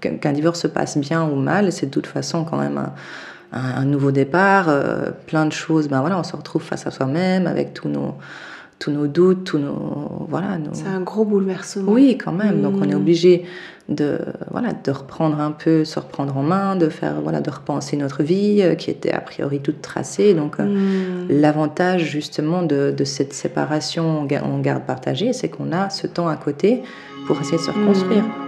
qu'un divorce se passe bien ou mal, c'est de toute façon quand même un, nouveau départ, plein de choses. Ben voilà, on se retrouve face à soi-même avec tous nos tous nos doutes, tous nos voilà. C'est un gros bouleversement. Oui, quand même. Donc on est hmm. obligé de voilà de reprendre un peu, se reprendre en main, de faire voilà de repenser notre vie euh, qui était a priori toute tracée. Donc euh, hmm. l'avantage justement de, de, cette séparation en garde partagée, c'est qu'on a ce temps à côté pour essayer de se reconstruire. Hmm.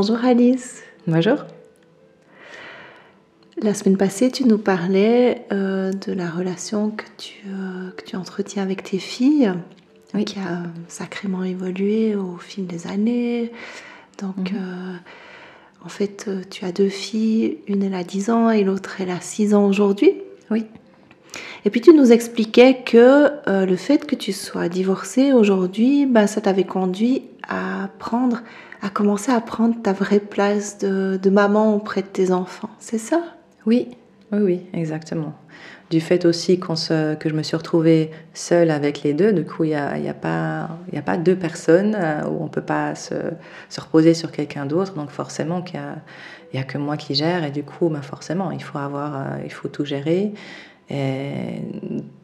Bonjour Alice. Bonjour. La semaine passée, tu nous parlais euh, de la relation que tu, euh, que tu entretiens avec tes filles, qui a sacrément évolué au fil des années. Donc, mhm. euh, en fait, tu as deux filles, une elle a 10 ans et l'autre elle a 6 ans aujourd'hui. Oui. Et puis tu nous expliquais que le fait que tu sois divorcée aujourd'hui, ben, ça t'avait conduit à prendre, à commencer à prendre ta vraie place de, maman auprès de tes enfants. C'est ça? Oui, oui, oui, exactement. Du fait aussi que je me suis retrouvée seule avec les deux, du coup, il n'y a, y a, pas, a pas deux personnes euh, où on ne peut pas se, reposer sur quelqu'un d'autre. Donc forcément, il n'y a, que moi qui gère. Et du coup, ben forcément, il faut, avoir, euh, il faut tout gérer.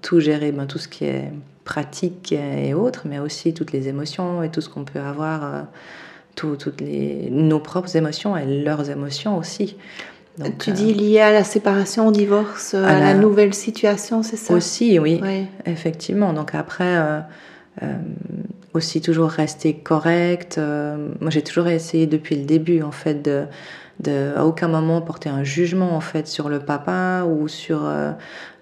Tout gérer, ben, tout ce qui est pratique et autres, mais aussi toutes les émotions et tout ce qu'on peut avoir, euh, toutes les, nos propres émotions et leurs émotions aussi tu dis euh, lié à la séparation, au divorce, à, la, nouvelle situation, c'est ça? Aussi, oui, effectivement. Donc après, euh, euh, aussi toujours rester correct. moi, j'ai toujours essayé depuis le début, en fait, de, de, à aucun moment porter un jugement, en fait, sur le papa ou sur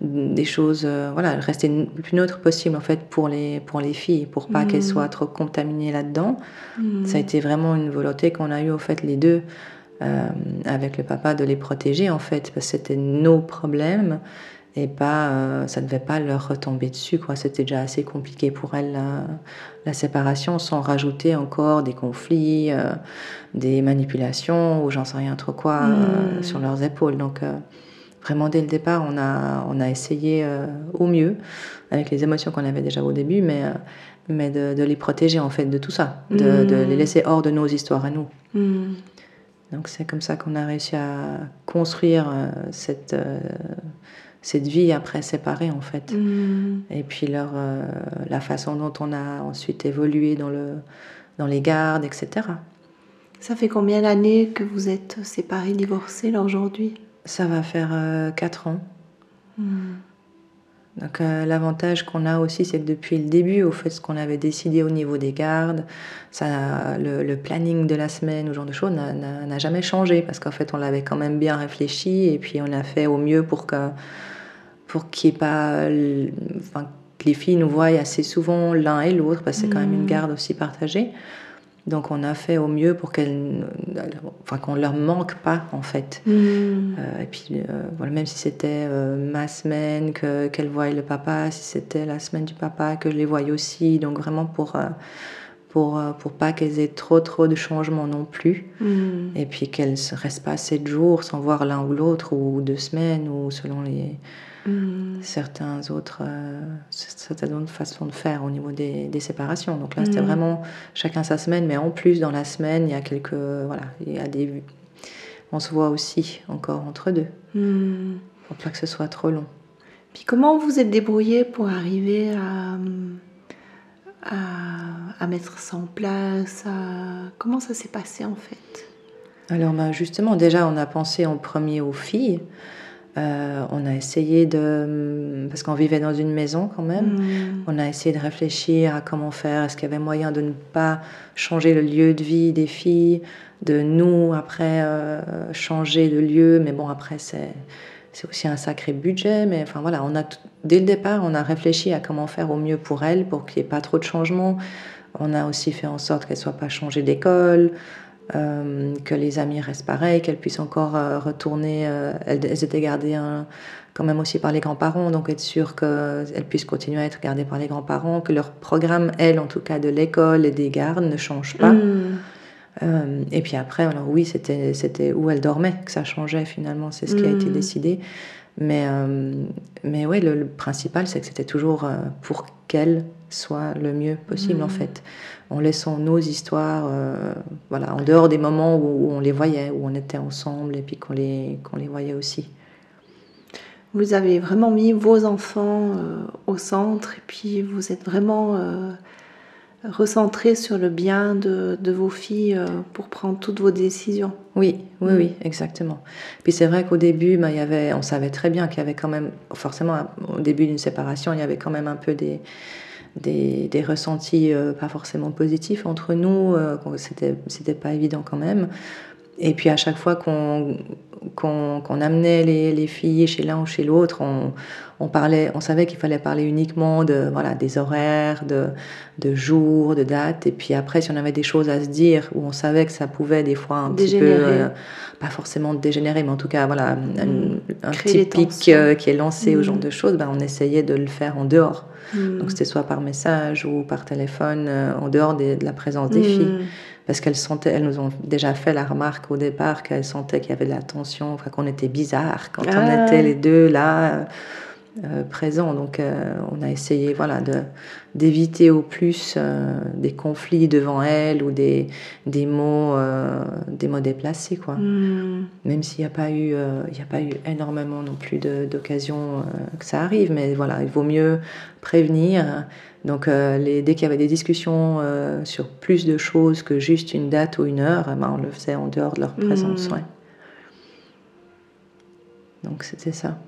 des choses. voilà, rester le plus neutre possible, en fait, pour les, pour les filles, pour pas qu'elles hmm. soient trop contaminées là-dedans. Hmm. Ça a été vraiment une volonté qu'on a eue, au fait, les deux. Euh, avec le papa de les protéger en fait, parce que c'était nos problèmes et pas, euh, ça ne devait pas leur retomber dessus. Quoi. C'était déjà assez compliqué pour elles la, séparation, sans rajouter encore des conflits, euh, des manipulations ou j'en sais rien trop quoi hmm. sur leurs épaules. Donc vraiment dès le départ, on a, on a essayé au mieux avec les émotions qu'on avait déjà au début, mais mais de, les protéger en fait de tout ça, de, de, les hmm. laisser hors de nos histoires à nous. Hmm. Donc c'est comme ça qu'on a réussi à construire euh, cette, euh, cette vie après séparée en fait. Mm. Et puis leur, euh, la façon dont on a ensuite évolué dans, le, dans les gardes, etc. Ça fait combien d'années que vous êtes séparés, divorcés là aujourd'hui? Ça va faire 4 ans. Mm. Donc euh, l'avantage qu'on a aussi, c'est que depuis le début, au fait, ce qu'on avait décidé au niveau des gardes, ça, le, planning de la semaine, ou genre de choses, n'a jamais changé parce qu'en fait, on l'avait quand même bien réfléchi et puis on a fait au mieux pour que pour qu'il ait pas, enfin, que les filles nous voient assez souvent l'un et l'autre parce que c'est quand même une mmh. garde aussi partagée. Donc on a fait au mieux pour qu'elles, enfin qu'on leur manque pas en fait. Mm. Euh, et puis euh, voilà, même si c'était euh, ma semaine que qu'elles voient le papa, si c'était la semaine du papa que je les voyais aussi. Donc vraiment pour pour pour pas qu'elles aient trop trop de changements non plus. Mm. Et puis qu'elles ne restent pas sept jours sans voir l'un ou l'autre ou deux semaines ou selon les Mm. certains autres, euh, certaines autres façons de faire au niveau des, séparations. Donc là, c'était mm. vraiment chacun sa semaine, mais en plus, dans la semaine, il y a quelques. Voilà, il y a des. On se voit aussi encore entre deux, mm. pour pas que ce soit trop long. Puis comment vous êtes débrouillé pour arriver à, à, mettre ça en place Comment ça s'est passé en fait? Alors ben justement, déjà, on a pensé en premier aux filles. Euh, on a essayé de, parce qu'on vivait dans une maison quand même, mm. on a essayé de réfléchir à comment faire, est-ce qu'il y avait moyen de ne pas changer le lieu de vie des filles, de nous après euh, changer de lieu, mais bon après c'est c'est aussi un sacré budget, mais enfin voilà, on a dès le départ, on a réfléchi à comment faire au mieux pour elle, pour qu'il n'y ait pas trop de changements. On a aussi fait en sorte qu'elle soit pas changée d'école, euh, que les amis restent pareils, qu'elles puissent encore euh, retourner. Euh, elles, étaient gardées quand même aussi par les grands-parents, donc être sûr qu'elles puissent continuer à être gardées par les grands-parents, que leur programme, elles en tout cas de l'école et des gardes, ne change pas. Mm. et puis après, alors oui, c'était, où elle dormait que ça changeait finalement, c'est ce qui a été mm. décidé. Mais, mais oui, le, principal, c'est que c'était toujours pour qu'elle soit le mieux possible en mm. fait en laissant nos histoires euh, voilà, en dehors des moments où, on les voyait, où on était ensemble et puis qu'on les, qu'on les voyait aussi. Vous avez vraiment mis vos enfants euh, au centre et puis vous êtes vraiment euh, recentré sur le bien de, de vos filles pour prendre toutes vos décisions. Oui, oui, oui, exactement. Puis c'est vrai qu'au début, ben, il y avait, on savait très bien qu'il y avait quand même, forcément, au début d'une séparation, il y avait quand même un peu des des, des ressentis euh, pas forcément positifs entre nous. Euh, c'était, pas évident quand même. Et puis à chaque fois qu'on, amenait les, les, filles chez l'un ou chez l'autre, on, on, parlait, on savait qu'il fallait parler uniquement de, voilà, des horaires, de, de jours, de dates. Et puis après, si on avait des choses à se dire, où on savait que ça pouvait des fois un petit peu, euh, pas forcément dégénérer, mais en tout cas, voilà, un, mm. petit pic qui est lancé au mm. genre de choses, ben, on essayait de le faire en dehors. Mm. Donc c'était soit par message ou par téléphone, euh, en dehors de la présence des mm. filles. Parce qu'elles sentaient, elles nous ont déjà fait la remarque au départ qu'elles sentaient qu'il y avait de la tension, qu'on était bizarre quand on ah. était les deux là. Euh, présent. Donc, euh, on a essayé voilà, d'éviter au plus euh, des conflits devant elle ou des, des, mots, des mots déplacés. Quoi. Hmm. Même s'il n'y a, pas eu, il a pas eu énormément non plus d'occasions que ça arrive, mais voilà, il vaut mieux prévenir. Donc, les, dès qu'il y avait des discussions sur plus de choses que juste une date ou une heure, eh ben, on le faisait en dehors de leur présence. Hmm. Ouais. Donc, c'était ça.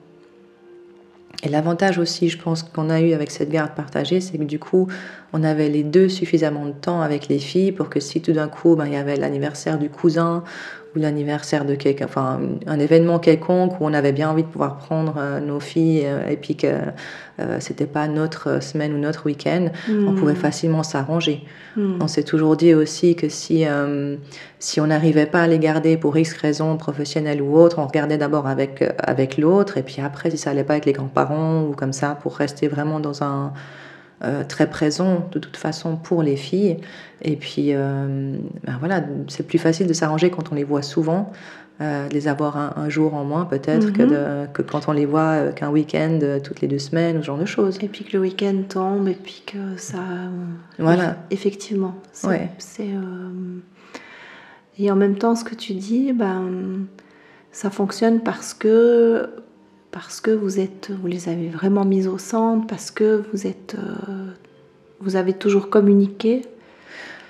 Et l'avantage aussi, je pense, qu'on a eu avec cette garde partagée, c'est que du coup, on avait les deux suffisamment de temps avec les filles pour que si tout d'un coup, ben, il y avait l'anniversaire du cousin ou l'anniversaire de quelqu'un, enfin un événement quelconque où on avait bien envie de pouvoir prendre euh, nos filles euh, et puis que euh, c'était pas notre semaine ou notre week-end, on hmm. pouvait facilement s'arranger. Hmm. On s'est toujours dit aussi que si si on n'arrivait pas à les garder pour X raisons professionnelles ou autres, on regardait d'abord avec avec l'autre et puis après si ça allait pas avec les grands-parents ou comme ça pour rester vraiment dans un euh, très présent de toute façon pour les filles. Et puis, euh, ben voilà, c'est plus facile de s'arranger quand on les voit souvent, euh, de les avoir un, jour en moins peut-être que, mhm. que, quand on les voit qu'un week-end toutes les deux semaines, ce genre de choses. Et puis que le week-end tombe et puis que ça... Voilà. Effectivement. Ouais. Et en même temps, ce que tu dis, ben, ça fonctionne parce que parce que vous, êtes, vous les avez vraiment mis au centre, parce que vous, êtes, euh, vous avez toujours communiqué?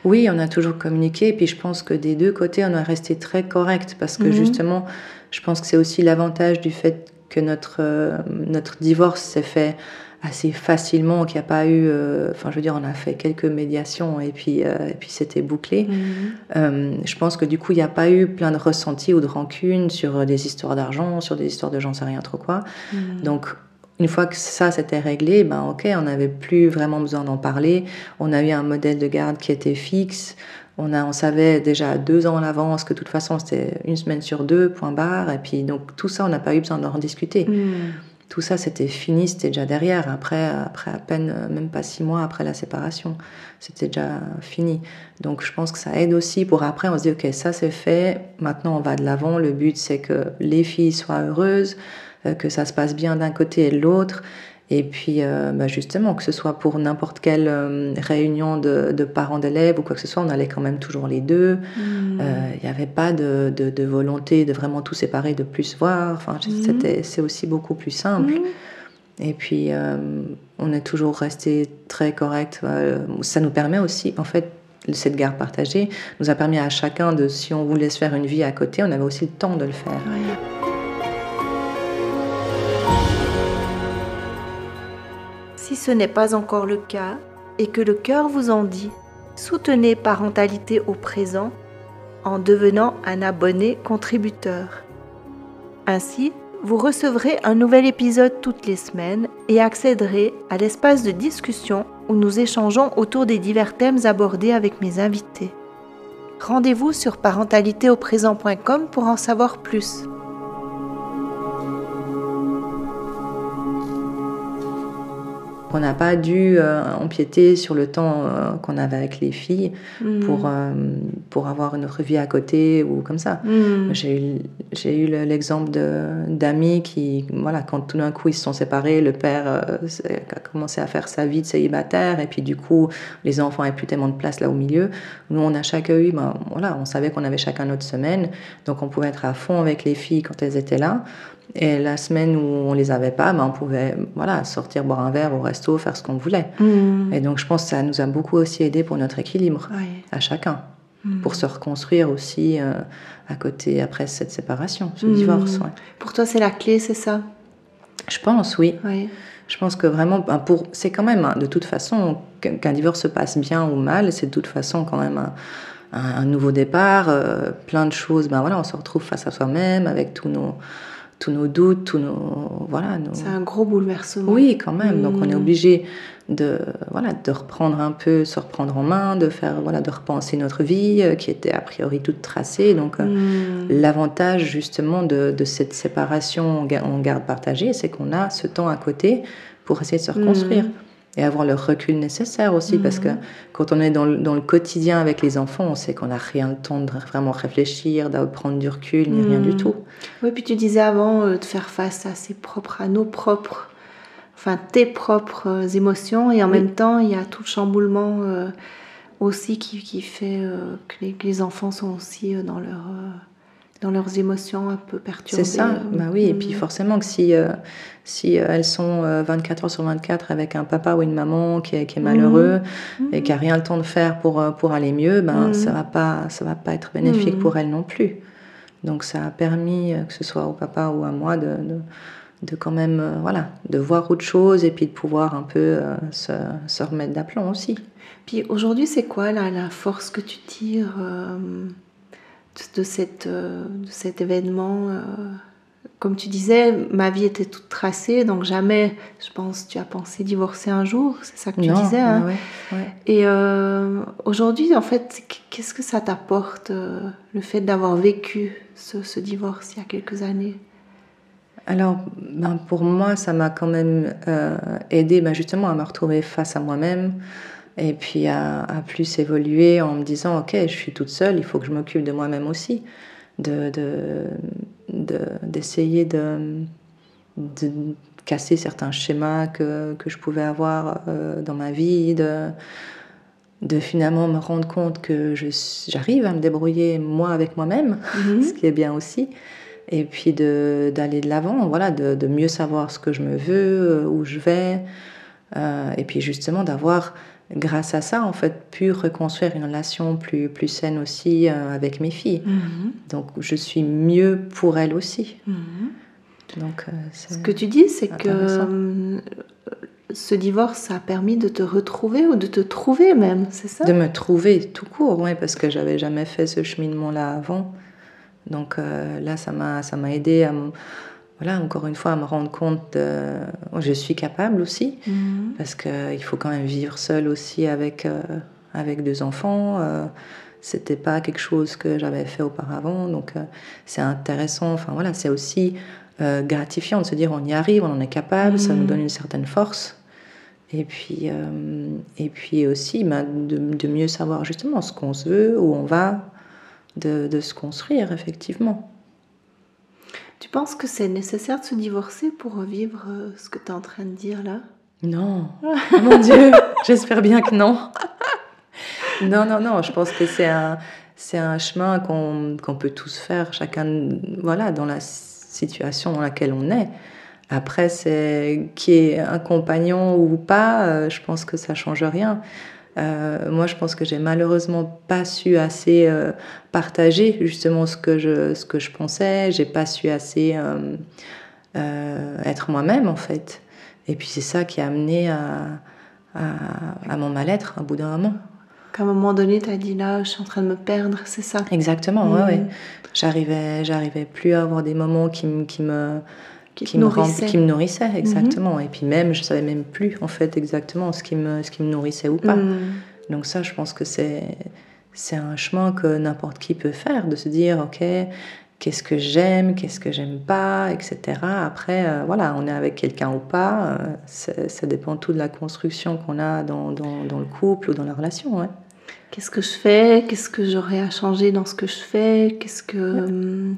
Oui, on a toujours communiqué, et puis je pense que des deux côtés, on a resté très correct, parce que mhm. justement, je pense que c'est aussi l'avantage du fait que notre, euh, notre divorce s'est fait assez facilement, qu'il n'y a pas eu. Euh, enfin, je veux dire, on a fait quelques médiations et puis, euh, et puis c'était bouclé. Mhm. Euh, je pense que du coup, il n'y a pas eu plein de ressentis ou de rancune sur des histoires d'argent, sur des histoires de j'en sais rien trop quoi. Mhm. Donc, une fois que ça s'était réglé, ben ok, on n'avait plus vraiment besoin d'en parler. On a eu un modèle de garde qui était fixe. On, a, on savait déjà deux ans en avance que de toute façon c'était une semaine sur deux, point barre. Et puis donc tout ça, on n'a pas eu besoin d'en rediscuter. Mhm tout ça, c'était fini, c'était déjà derrière. Après, après à peine, euh, même pas six mois après la séparation, c'était déjà fini. Donc, je pense que ça aide aussi pour après, on se dit, OK, ça c'est fait, maintenant on va de l'avant. Le but, c'est que les filles soient heureuses, euh, que ça se passe bien d'un côté et de l'autre. Et puis, euh, bah, justement, que ce soit pour n'importe quelle euh, réunion de, parents d'élèves ou quoi que ce soit, on allait quand même toujours les deux. Hmm. Euh, il n'y avait pas de, de, volonté de vraiment tout séparer, de plus voir. Enfin, hmm. c'est aussi beaucoup plus simple. Hmm. Et puis, on est toujours resté très correct. ça nous permet aussi, en fait, cette garde partagée nous a permis à chacun de, si on voulait se faire une vie à côté, on avait aussi le temps de le faire. Si ce n'est pas encore le cas et que le cœur vous en dit, soutenez Parentalité au présent en devenant un abonné contributeur. Ainsi, vous recevrez un nouvel épisode toutes les semaines et accéderez à l'espace de discussion où nous échangeons autour des divers thèmes abordés avec mes invités. Rendez-vous sur parentalitéauprésent.com pour en savoir plus. On n'a pas dû euh, empiéter sur le temps euh, qu'on avait avec les filles Hmm. pour, euh, pour avoir une autre vie à côté ou comme ça. Hmm. J'ai eu, l'exemple d'amis qui, voilà, quand tout d'un coup ils se sont séparés, le père a commencé à faire sa vie de célibataire et puis du coup les enfants n'avaient plus tellement de place là au milieu. Nous on a chacun eu, ben, voilà, on savait qu'on avait chacun notre semaine, donc on pouvait être à fond avec les filles quand elles étaient là. Et la semaine où on les avait pas, ben, on pouvait voilà, sortir boire un verre au resto, faire ce qu'on voulait. Hmm. Et donc je pense que ça nous a beaucoup aussi aidé pour notre équilibre à chacun Hmm. pour se reconstruire aussi euh, à côté après cette séparation, ce Mhm. divorce. ouais. Pour toi, c'est la clé, c'est ça? Je pense, oui. Je pense que vraiment, ben, pour, c'est quand même, hein, de toute façon, qu'un divorce se passe bien ou mal, c'est de toute façon quand même un nouveau départ, euh, plein de choses. Ben voilà, on se retrouve face à soi-même avec tous nos, tous nos doutes, tous nos, voilà, nos, C'est un gros bouleversement. Oui, quand même. Donc on est Mm. obligé de voilà de reprendre un peu, se reprendre en main, de faire voilà de repenser notre vie euh, qui était a priori toute tracée. Donc euh, Hmm. l'avantage justement de, de cette séparation en garde partagée, c'est qu'on a ce temps à côté pour essayer de se reconstruire. Mm. Et avoir le recul nécessaire aussi, parce que Mhm. quand on est dans le, dans le quotidien avec les enfants, on sait qu'on n'a rien le temps de vraiment réfléchir, de prendre du recul, ni rien du Mhm. tout. Oui, puis tu disais avant euh, de faire face à ses propres, à nos propres, enfin tes propres euh, émotions, et en Oui. même temps, il y a tout le chamboulement euh, aussi qui, qui fait euh, que, les, que les enfants sont aussi dans, leur, dans leurs émotions un peu perturbées. C'est ça, euh. bah oui. Et puis Mm. forcément que si, euh, si euh, elles sont euh, 24 heures sur 24 avec un papa ou une maman qui est, qui est malheureux et qui a rien le temps de faire pour, pour aller mieux, ben Mhm. ça va pas ça va pas être bénéfique pour elles non plus. Donc ça a permis, que ce soit au papa ou à moi, de, de, de quand même euh, voilà, de voir autre chose et puis de pouvoir un peu euh, se, se remettre d'aplomb aussi. Puis aujourd'hui, c'est quoi la, la force que tu tires euh, de, cette, euh, de cet événement euh, Comme tu disais, ma vie était toute tracée, donc jamais, je pense, tu as pensé divorcer un jour, c'est ça que tu non, disais. hein ouais, ouais. Et euh, aujourd'hui, en fait, qu'est-ce que ça t'apporte, le fait d'avoir vécu ce, ce divorce il y a quelques années? Alors, ben, pour moi, ça m'a quand même euh, aidé ben, justement à me retrouver face à moi-même et puis à, à plus évoluer en me disant, ok, je suis toute seule, il faut que je m'occupe de moi-même aussi, de, de, de- d'essayer de, de casser certains schémas que, que je pouvais avoir euh, dans ma vie, de, de finalement me rendre compte que j'arrive à me débrouiller moi avec moi-même, ce qui est bien aussi. Et puis de- d'aller de l'avant, voilà, de, de mieux savoir ce que je me veux, euh, où je vais, euh, et puis justement d'avoir, grâce à ça, en fait, pu reconstruire une relation plus, plus saine aussi euh, avec mes filles. Mhm. Donc je suis mieux pour elles aussi. Mhm. Donc, euh, Ce que tu dis, c'est que euh, ce divorce a permis de te retrouver ou de te trouver même, c'est ça? De me trouver tout court, ouais, parce que j'avais jamais fait ce cheminement-là avant. Donc là, ça m'a, aidé à, voilà, encore une fois, à me rendre compte de, je suis capable aussi. Mhm. parce qu'il faut quand même vivre seul aussi avec, euh, avec deux enfants. Euh, c'était pas quelque chose que j'avais fait auparavant, donc euh, c'est intéressant. Enfin voilà, c'est aussi euh, gratifiant de se dire on y arrive, on en est capable, ça nous Mhm. donne une certaine force. Et puis, euh, et puis aussi ben, de, de mieux savoir justement ce qu'on se veut, où on va, de, de se construire effectivement. Tu penses que c'est nécessaire de se divorcer pour vivre euh, ce que tu es en train de dire là? Non, Oh mon Dieu, j'espère bien que non. non, non, non, je pense que c'est un, c'est un chemin qu'on qu'on peut tous faire, chacun, voilà, dans la situation dans laquelle on est. Après, c'est qui est un compagnon ou pas, euh, je pense que ça change rien. Euh, moi, je pense que j'ai malheureusement pas su assez euh, partager justement ce que je, ce que je pensais. J'ai pas su assez euh, être moi-même en fait. Et puis c'est ça qui a amené à, à, à mon mal-être à bout d'un moment. Qu'à un moment donné, tu as dit là, je suis en train de me perdre, c'est ça? Exactement, ouais, Mhm. ouais. J'arrivais, j'arrivais plus à avoir des moments qui, qui me, qui, me, nourrissait. qui me nourrissait, exactement. Et puis même, je savais même plus, en fait, exactement ce qui me, ce qui me nourrissait ou pas. Mhm. Donc ça, je pense que c'est, c'est un chemin que n'importe qui peut faire, de se dire, OK, qu'est-ce que j'aime, qu'est-ce que j'aime pas, etc. Après, euh, voilà, on est avec quelqu'un ou pas, euh, ça dépend tout de la construction qu'on a dans, dans, dans, le couple ou dans la relation. Qu'est-ce que je fais? Qu'est-ce que j'aurais à changer dans ce que je fais? Qu'est-ce que, hum,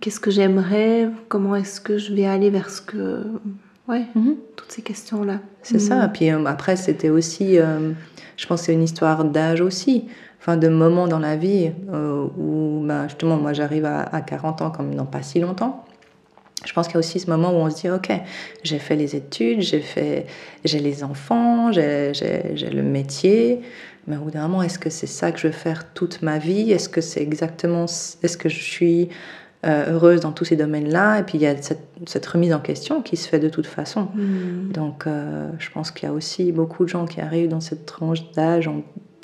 qu'est-ce que j'aimerais? Comment est-ce que je vais aller vers ce que... Ouais, mhm. toutes ces questions-là. C'est ça. Mhm. Puis euh, après, c'était aussi, je pense c'est une histoire d'âge aussi enfin, de moments dans la vie euh, où bah, justement moi j'arrive à, 40 ans comme dans pas si longtemps. Je pense qu'il y a aussi ce moment où on se dit ok j'ai fait les études, j'ai fait j'ai les enfants, j'ai le métier, mais au bout d'un moment est-ce que c'est ça que je veux faire toute ma vie? Est-ce que c'est exactement est-ce que je suis euh, heureuse dans tous ces domaines-là. Et puis il y a cette, remise en question qui se fait de toute façon. Hmm. Donc euh, je pense qu'il y a aussi beaucoup de gens qui arrivent dans cette tranche d'âge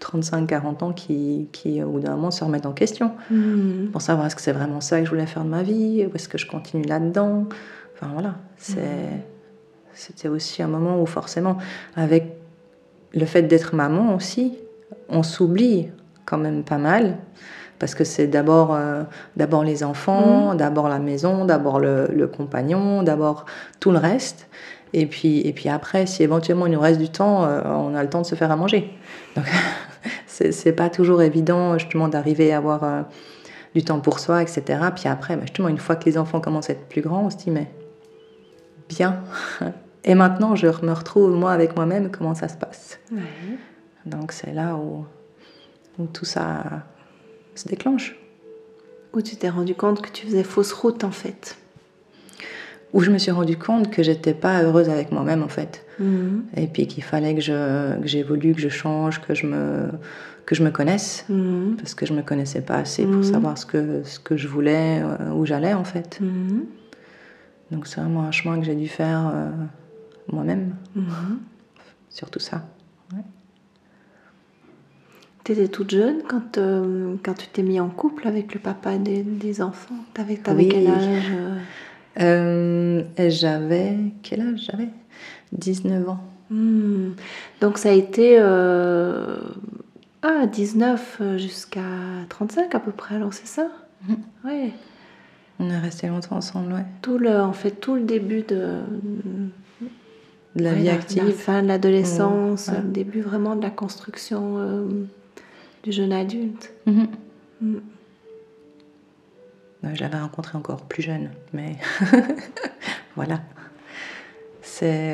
35-40 ans qui, qui, au bout d'un moment, se remettent en question hmm. pour savoir est-ce que c'est vraiment ça que je voulais faire de ma vie? Ou est-ce que je continue là-dedans? Enfin voilà, c'est, hmm. c'était aussi un moment où forcément, avec le fait d'être maman aussi, on s'oublie quand même pas mal parce que c'est d'abord euh, d'abord les enfants, hmm. d'abord la maison, d'abord le, le compagnon, d'abord tout le reste. Et puis, et puis après, si éventuellement il nous reste du temps, euh, on a le temps de se faire à manger. Donc, c'est pas toujours évident justement d'arriver à avoir euh, du temps pour soi, etc. Puis après, bah, justement, une fois que les enfants commencent à être plus grands, on se dit, mais bien. Et maintenant, je me retrouve moi avec moi-même, comment ça se passe? Donc c'est là où, où tout ça se déclenche. Où tu t'es rendu compte que tu faisais fausse route en fait? Où je me suis rendu compte que j'étais pas heureuse avec moi-même en fait. Mhm. Et puis qu'il fallait que j'évolue, que, je change, que je me, que je me connaisse. Mhm. Parce que je me connaissais pas assez pour mhm. savoir ce que, ce que je voulais, euh, où j'allais en fait. Donc c'est vraiment un chemin que j'ai dû faire euh, moi-même. Sur tout ça. Tu étais toute jeune quand, euh, quand tu t'es mis en couple avec le papa des, des enfants. T'avais avais quel âge euh, j'avais. Quel âge j'avais? 19 ans. Hmm. Donc ça a été. Euh, ah, 19 euh, jusqu'à 35 à peu près, alors c'est ça? Mmh. Ouais. On est resté longtemps ensemble, ouais. Tout le, en fait, tout le début de. De la vie active. La fin de l'adolescence, le début vraiment de la construction euh, du jeune adulte. Mmh. Mmh. Euh, je l'avais rencontré encore plus jeune, mais voilà.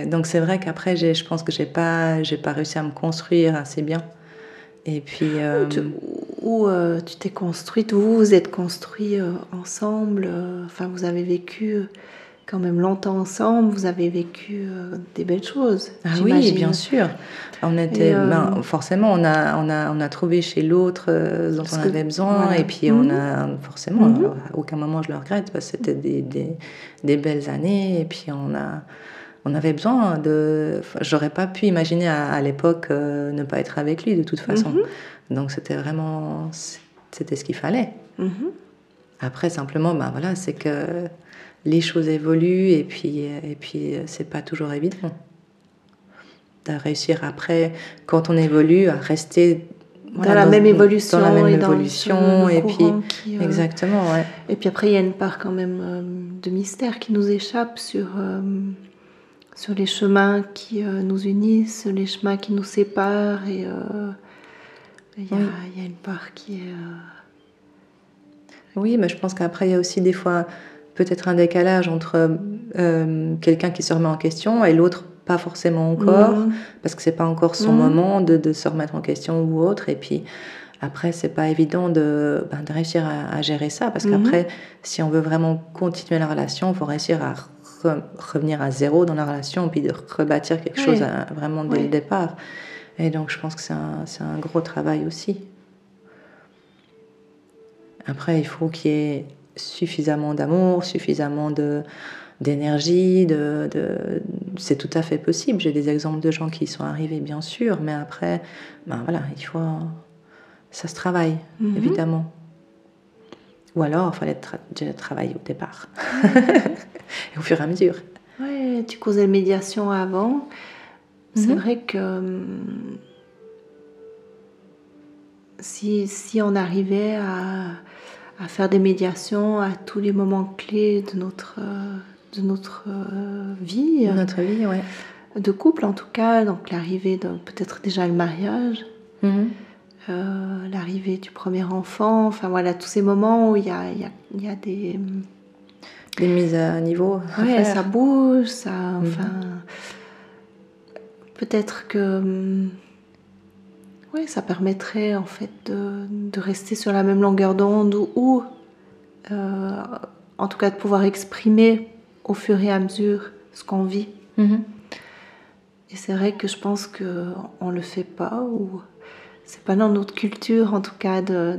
Donc c'est vrai qu'après, je pense que j'ai pas, j'ai pas réussi à me construire assez bien. Et puis. Où, euh, euh, tu t'es construite, vous vous êtes construits ensemble, enfin vous avez vécu quand même longtemps ensemble, vous avez vécu euh, des belles choses. Ah oui, bien sûr. On était, euh, ben, forcément, on a, on, a, on a trouvé chez l'autre euh, dont on avait besoin, et puis on mhm. a, forcément, mhm. à aucun moment je le regrette, parce que c'était des, des, des, belles années, et puis on a... On avait besoin de. J'aurais pas pu imaginer à, l'époque ne pas être avec lui de toute façon. Mhm. Donc c'était vraiment. C'était ce qu'il fallait. Après, simplement, ben voilà, c'est que les choses évoluent et puis, et puis c'est pas toujours évident. De réussir après, quand on évolue, à rester dans, la même évolution, dans la même et évolution et puis euh, exactement ouais. et puis après il y a une part quand même euh, de mystère qui nous échappe sur euh, sur les chemins qui nous unissent les chemins qui nous séparent et il y, y, a une part qui est oui mais je pense qu'après il y a aussi des fois peut-être un décalage entre euh, quelqu'un qui se remet en question et l'autre pas forcément encore, mmh. parce que c'est pas encore son mmh. moment de, se remettre en question ou autre. Et puis après, c'est pas évident de, ben, de réussir à, gérer ça, parce mmh. qu'après, si on veut vraiment continuer la relation, il faut réussir à revenir à zéro dans la relation, puis de rebâtir quelque chose vraiment dès le départ. Et donc, je pense que c'est un, un gros travail aussi. Après, il faut qu'il y ait suffisamment d'amour, suffisamment de d'énergie, de, de... c'est tout à fait possible. J'ai des exemples de gens qui y sont arrivés, bien sûr, mais après, ben voilà, il faut, ça se travaille, mhm. évidemment. Ou alors, il fallait déjà travailler au départ, et au fur et à mesure. Oui, tu causais médiation avant. C'est mhm. vrai que hum, si, si, on arrivait à, à, faire des médiations à tous les moments clés de notre, de notre euh, vie, de notre vie, ouais. de couple en tout cas, donc l'arrivée de peut-être déjà le mariage, mhm. euh, l'arrivée du premier enfant, enfin voilà, tous ces moments où il y a, y, a, y a, des... Des mises à niveau. Oui, ça bouge, ça... Mhm. Enfin, peut-être que hum, oui, ça permettrait en fait de, de, rester sur la même longueur d'onde ou, euh, en tout cas de pouvoir exprimer au fur et à mesure ce qu'on vit. Mhm. Et c'est vrai que je pense qu'on ne le fait pas ou c'est pas dans notre culture en tout cas de,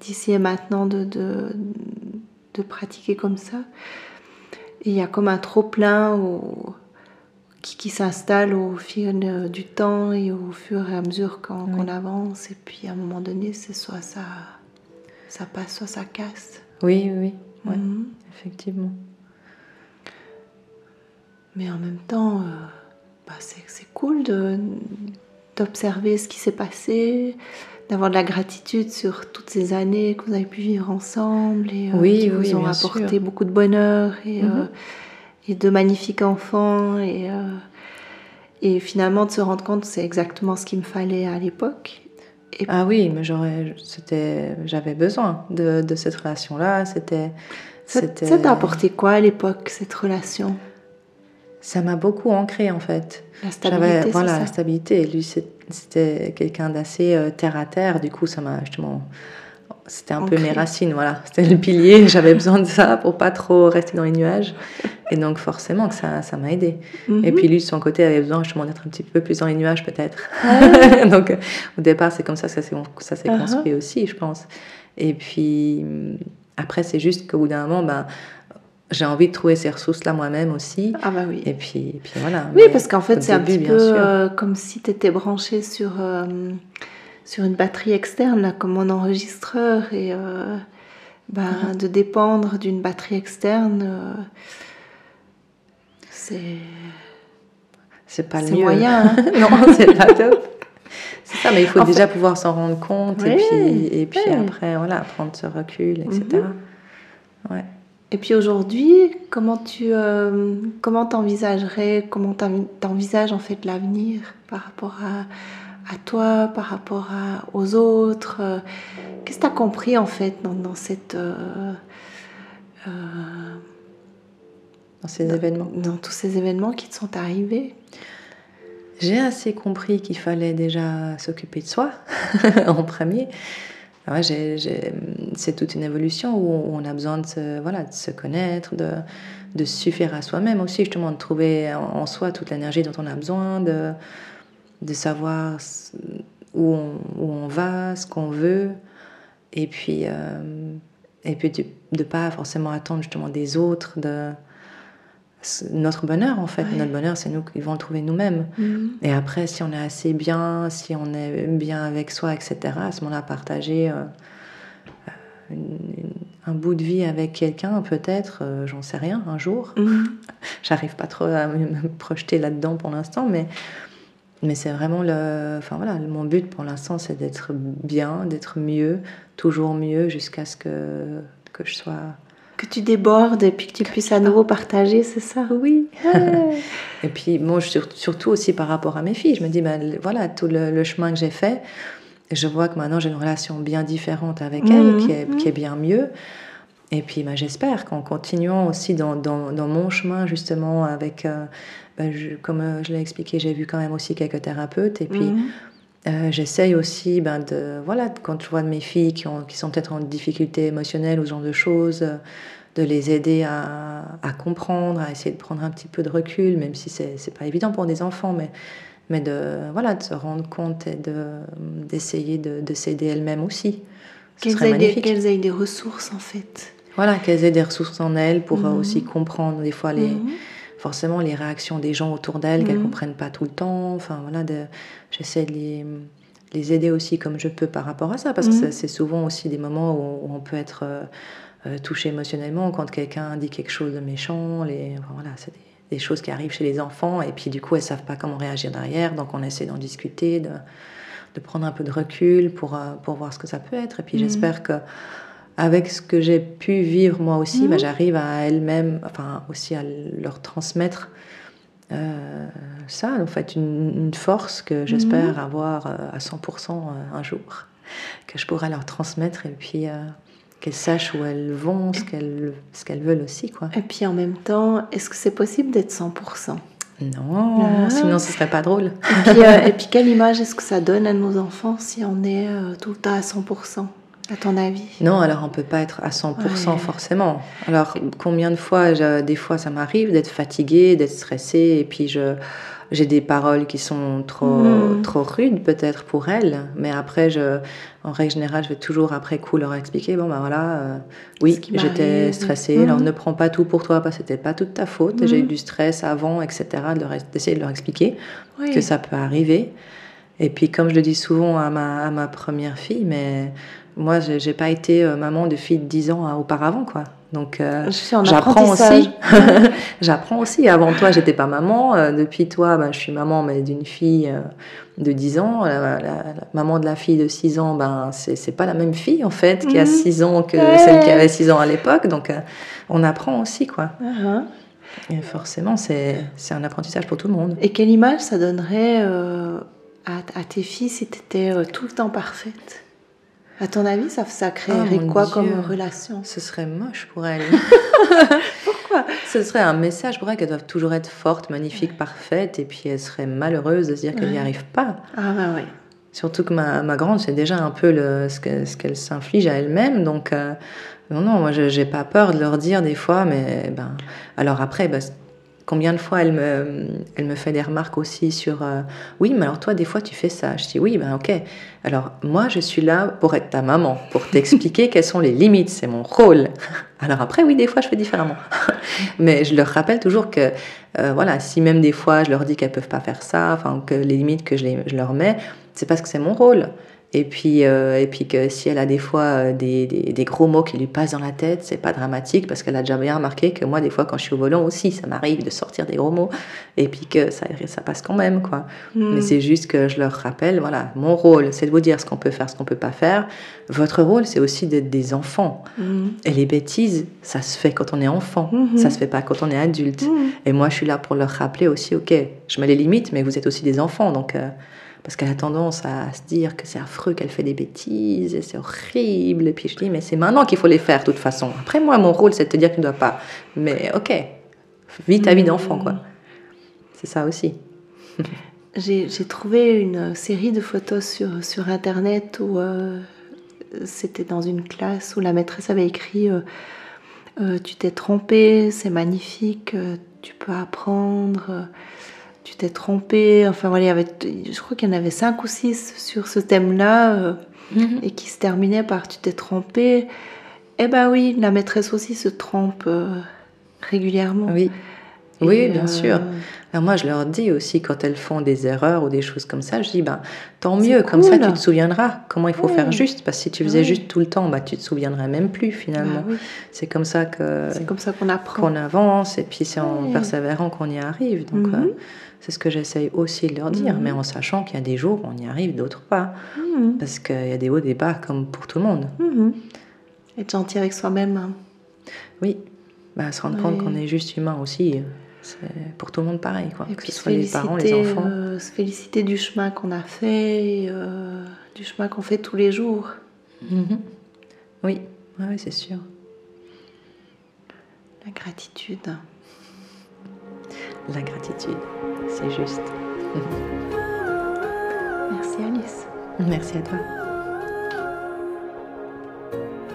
d'ici et maintenant de, de, de, pratiquer comme ça. il y a comme un trop plein où qui, s'installe au fil euh, du temps et au fur et à mesure qu'on avance. Et puis à un moment donné, c'est soit ça, ça passe, soit ça casse. Oui, oui, oui. Mhm. effectivement. Mais en même temps, euh, bah, c'est cool d'observer ce qui s'est passé, d'avoir de la gratitude sur toutes ces années que vous avez pu vivre ensemble et euh, qui vous ont apporté beaucoup de bonheur et, mhm et de magnifiques enfants et, euh, et finalement de se rendre compte c'est exactement ce qu'il me fallait à l'époque. Et... Ah oui, mais j'aurais, c'était, j'avais besoin de, de cette relation-là. C'était, ça, ça t'a apporté quoi à l'époque cette relation? Ça m'a beaucoup ancré en fait. La stabilité. Voilà, ça? la stabilité. Lui, c'était quelqu'un d'assez euh, terre à terre. Du coup, ça m'a justement c'était un peu mes racines, voilà. C'était le pilier, j'avais besoin de ça pour pas trop rester dans les nuages. Et donc forcément que ça, ça m'a aidé. Mhm. Et puis lui, de son côté, avait besoin justement d'être un petit peu plus dans les nuages peut-être. Ah donc au départ, c'est comme ça que ça s'est uh-huh. construit aussi, je pense. Et puis après, c'est juste qu'au bout d'un moment, ben, j'ai envie de trouver ces ressources-là moi-même aussi. Ah bah oui. Et puis, puis voilà. Oui, parce qu'en fait, c'est un petit peu euh, comme si tu étais branché sur... Euh, sur une batterie externe, là, comme mon enregistreur, et euh, ben, mhm. de dépendre d'une batterie externe, euh, c'est. C'est pas le mieux. moyen. Hein. non, c'est pas top. C'est ça, mais il faut déjà pouvoir s'en rendre compte et puis, et puis après, voilà, prendre ce recul, etc. Mhm. Ouais. Et puis aujourd'hui, comment tu euh, comment t'envisagerais, comment t'envisages en fait l'avenir par rapport à, à toi, par rapport aux autres. Euh, Qu'est-ce que tu as compris en fait dans, cette... Euh, euh, dans ces événements. Dans tous ces événements qui te sont arrivés? J'ai assez compris qu'il fallait déjà s'occuper de soi en premier. c'est toute une évolution où on a besoin de se, voilà, de se connaître, de, de suffire à soi-même aussi, justement, de trouver en soi toute l'énergie dont on a besoin, de, de savoir où on, où on va, ce qu'on veut, et puis, euh, et puis de ne pas forcément attendre justement des autres, de notre bonheur en fait. Notre bonheur, c'est nous qui vont le trouver nous-mêmes. Mm-hmm. Et après, si on est assez bien, si on est bien avec soi, etc., à ce moment-là, partager euh, un bout de vie avec quelqu'un, peut-être, euh, j'en sais rien, un jour. Mm-hmm. J'arrive pas trop à me projeter là-dedans pour l'instant, mais mais c'est vraiment le. Enfin voilà, mon but pour l'instant, c'est d'être bien, d'être mieux, toujours mieux, jusqu'à ce que, que je sois. Que tu débordes et puis que tu puisses à nouveau partager, c'est ça? Oui. et puis, moi, surtout aussi par rapport à mes filles, je me dis, ben, voilà, tout le, chemin que j'ai fait, je vois que maintenant j'ai une relation bien différente avec elles, mhm. qui, est, qui, est, bien mieux. Et puis, ben, j'espère qu'en continuant aussi dans, dans, dans, mon chemin, justement, avec. Euh, bah, comme euh, je l'ai expliqué, j'ai vu quand même aussi quelques thérapeutes. Et puis, mhm. euh, j'essaye aussi, ben, de, voilà, quand je vois de mes filles qui, ont, qui sont peut-être en difficulté émotionnelle ou ce genre de choses, euh, de les aider à, à, comprendre, à essayer de prendre un petit peu de recul, même si c'est n'est pas évident pour des enfants, mais, mais de, voilà, de se rendre compte et d'essayer de, de, s'aider elles-mêmes aussi. Qu'elles aient, des, qu'elles aient des ressources en fait. Voilà, qu'elles aient des ressources en elles pour mhm. aussi comprendre des fois les, mhm forcément les réactions des gens autour d'elles qu'elles ne mhm. comprennent pas tout le temps. Enfin voilà, j'essaie de les, les aider aussi comme je peux par rapport à ça, parce que c'est souvent aussi des moments où, on peut être touché émotionnellement quand quelqu'un dit quelque chose de méchant. Les, voilà, c'est des, choses qui arrivent chez les enfants, et puis du coup, elles savent pas comment réagir derrière, donc on essaie d'en discuter, de, de, prendre un peu de recul pour, pour voir ce que ça peut être. Et puis j'espère que avec ce que j'ai pu vivre moi aussi, bah, j'arrive à elles-mêmes, enfin aussi à leur transmettre euh, ça, en fait, une, force que j'espère mhm. avoir euh, à 100% euh, un jour, que je pourrai leur transmettre et puis qu'elles sachent où elles vont, ce qu'elles, ce qu'elles veulent aussi. Quoi. Et puis en même temps, est-ce que c'est possible d'être 100% non, ah. sinon ce serait pas drôle. Et puis, et puis, quelle image est-ce que ça donne à nos enfants si on est tout le temps à 100% à ton avis? Non, alors on peut pas être à 100% forcément. Alors combien de fois, des fois ça m'arrive d'être fatiguée, d'être stressée, et puis je j'ai des paroles qui sont trop hmm. trop rudes peut-être pour elles, mais après je, en règle générale, je vais toujours après coup leur expliquer bon ben voilà, euh, oui j'étais stressée, alors hmm. ne prends pas tout pour toi parce que c'était pas toute ta faute, j'ai eu hmm. du stress avant, etc. D'essayer de, leur expliquer que ça peut arriver. Et puis, comme je le dis souvent à ma, à ma première fille, mais moi, j'ai pas été euh, maman de fille de 10 ans euh, auparavant, quoi. Donc, euh, j'apprends aussi. j'apprends aussi. Avant toi, j'étais pas maman. depuis toi, ben, je suis maman, mais d'une fille de 10 ans. La, maman de la fille de 6 ans, ben, c'est pas la même fille, en fait, qui a 6 mhm. ans que celle qui avait 6 ans à l'époque. Donc, on apprend aussi, quoi. Uh-huh. Et forcément, c'est un apprentissage pour tout le monde. Et quelle image ça donnerait à, à, tes filles si tu étais tout le temps parfaite? À ton avis, ça, ça créerait oh, quoi comme relation Ce serait moche pour elles. Pourquoi Ce serait un message pour elles qu'elles doivent toujours être fortes, magnifiques, parfaites, et puis elles seraient malheureuses de se dire qu'elles n'y arrivent pas. Ah bah oui. Surtout que ma, ma grande, c'est déjà un peu le, ce qu'elle s'inflige à elle-même, donc euh, non, non, moi j'ai pas peur de leur dire des fois, mais ben, alors après, ben, Combien de fois elle me, elle me fait des remarques aussi sur euh, Oui, mais alors toi, des fois, tu fais ça. Je dis Oui, ben ok. Alors, moi, je suis là pour être ta maman, pour t'expliquer quelles sont les limites. C'est mon rôle. Alors après, oui, des fois, je fais différemment. mais je leur rappelle toujours que, euh, voilà, si même des fois, je leur dis qu'elles peuvent pas faire ça, enfin, que les limites que je, les, je leur mets, c'est parce que c'est mon rôle. Et puis, euh, et puis que si elle a des fois euh, des, des, gros mots qui lui passent dans la tête, c'est pas dramatique parce qu'elle a déjà bien remarqué que moi, des fois, quand je suis au volant aussi, ça m'arrive de sortir des gros mots et puis que ça, ça passe quand même, quoi. Hmm. Mais c'est juste que je leur rappelle, voilà, mon rôle, c'est de vous dire ce qu'on peut faire, ce qu'on peut pas faire. Votre rôle, c'est aussi d'être des enfants. Hmm. Et les bêtises, ça se fait quand on est enfant, hmm. ça se fait pas quand on est adulte. Et moi, je suis là pour leur rappeler aussi, ok, je mets les limites, mais vous êtes aussi des enfants, donc. Euh, parce qu'elle a tendance à se dire que c'est affreux qu'elle fait des bêtises et c'est horrible. Et puis je dis, mais c'est maintenant qu'il faut les faire de toute façon. Après, moi, mon rôle, c'est de te dire que tu ne dois pas. Mais ok, vis ta vie d'enfant, quoi. C'est ça aussi. J'ai trouvé une série de photos sur, sur Internet où euh, c'était dans une classe où la maîtresse avait écrit euh, euh, Tu t'es trompé, c'est magnifique, tu peux apprendre tu t'es trompé. Enfin voilà, il y avait, je crois qu'il y en avait cinq ou six sur ce thème-là euh, mhm. et qui se terminait par tu t'es trompé. Eh ben oui, la maîtresse aussi se trompe euh, régulièrement. Oui. Oui, bien euh, sûr. Alors moi, je leur dis aussi quand elles font des erreurs ou des choses comme ça, je dis ben tant mieux, comme ça tu te souviendras comment il faut faire juste. Parce que si tu faisais juste tout le temps, bah tu te souviendrais même plus finalement. Bah c'est comme ça que c'est comme ça qu'on apprend, qu'on avance et puis c'est en persévérant qu'on y arrive. Donc mhm. C'est ce que j'essaye aussi de leur dire, mhm. mais en sachant qu'il y a des jours où on y arrive, d'autres pas. Mhm. Parce qu'il y a des hauts, des bas, comme pour tout le monde. Être gentil avec soi-même. Hein. Oui, bah, se rendre compte qu'on est juste humain aussi. C'est pour tout le monde pareil, quoi. Et que ce soit les parents, les enfants. Euh, se féliciter du chemin qu'on a fait, euh, du chemin qu'on fait tous les jours. Oui, oui c'est sûr. La gratitude. La gratitude. C'est juste. Merci Alice. Merci à toi.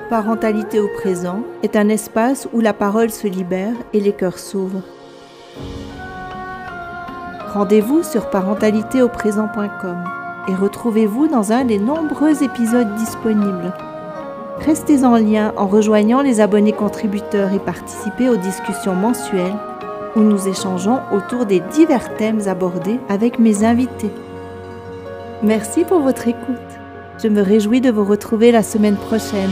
Parentalité au présent est un espace où la parole se libère et les cœurs s'ouvrent. Rendez-vous sur parentalitéauprésent.com et retrouvez-vous dans un des nombreux épisodes disponibles. Restez en lien en rejoignant les abonnés contributeurs et participez aux discussions mensuelles où nous échangeons autour des divers thèmes abordés avec mes invités. Merci pour votre écoute. Je me réjouis de vous retrouver la semaine prochaine.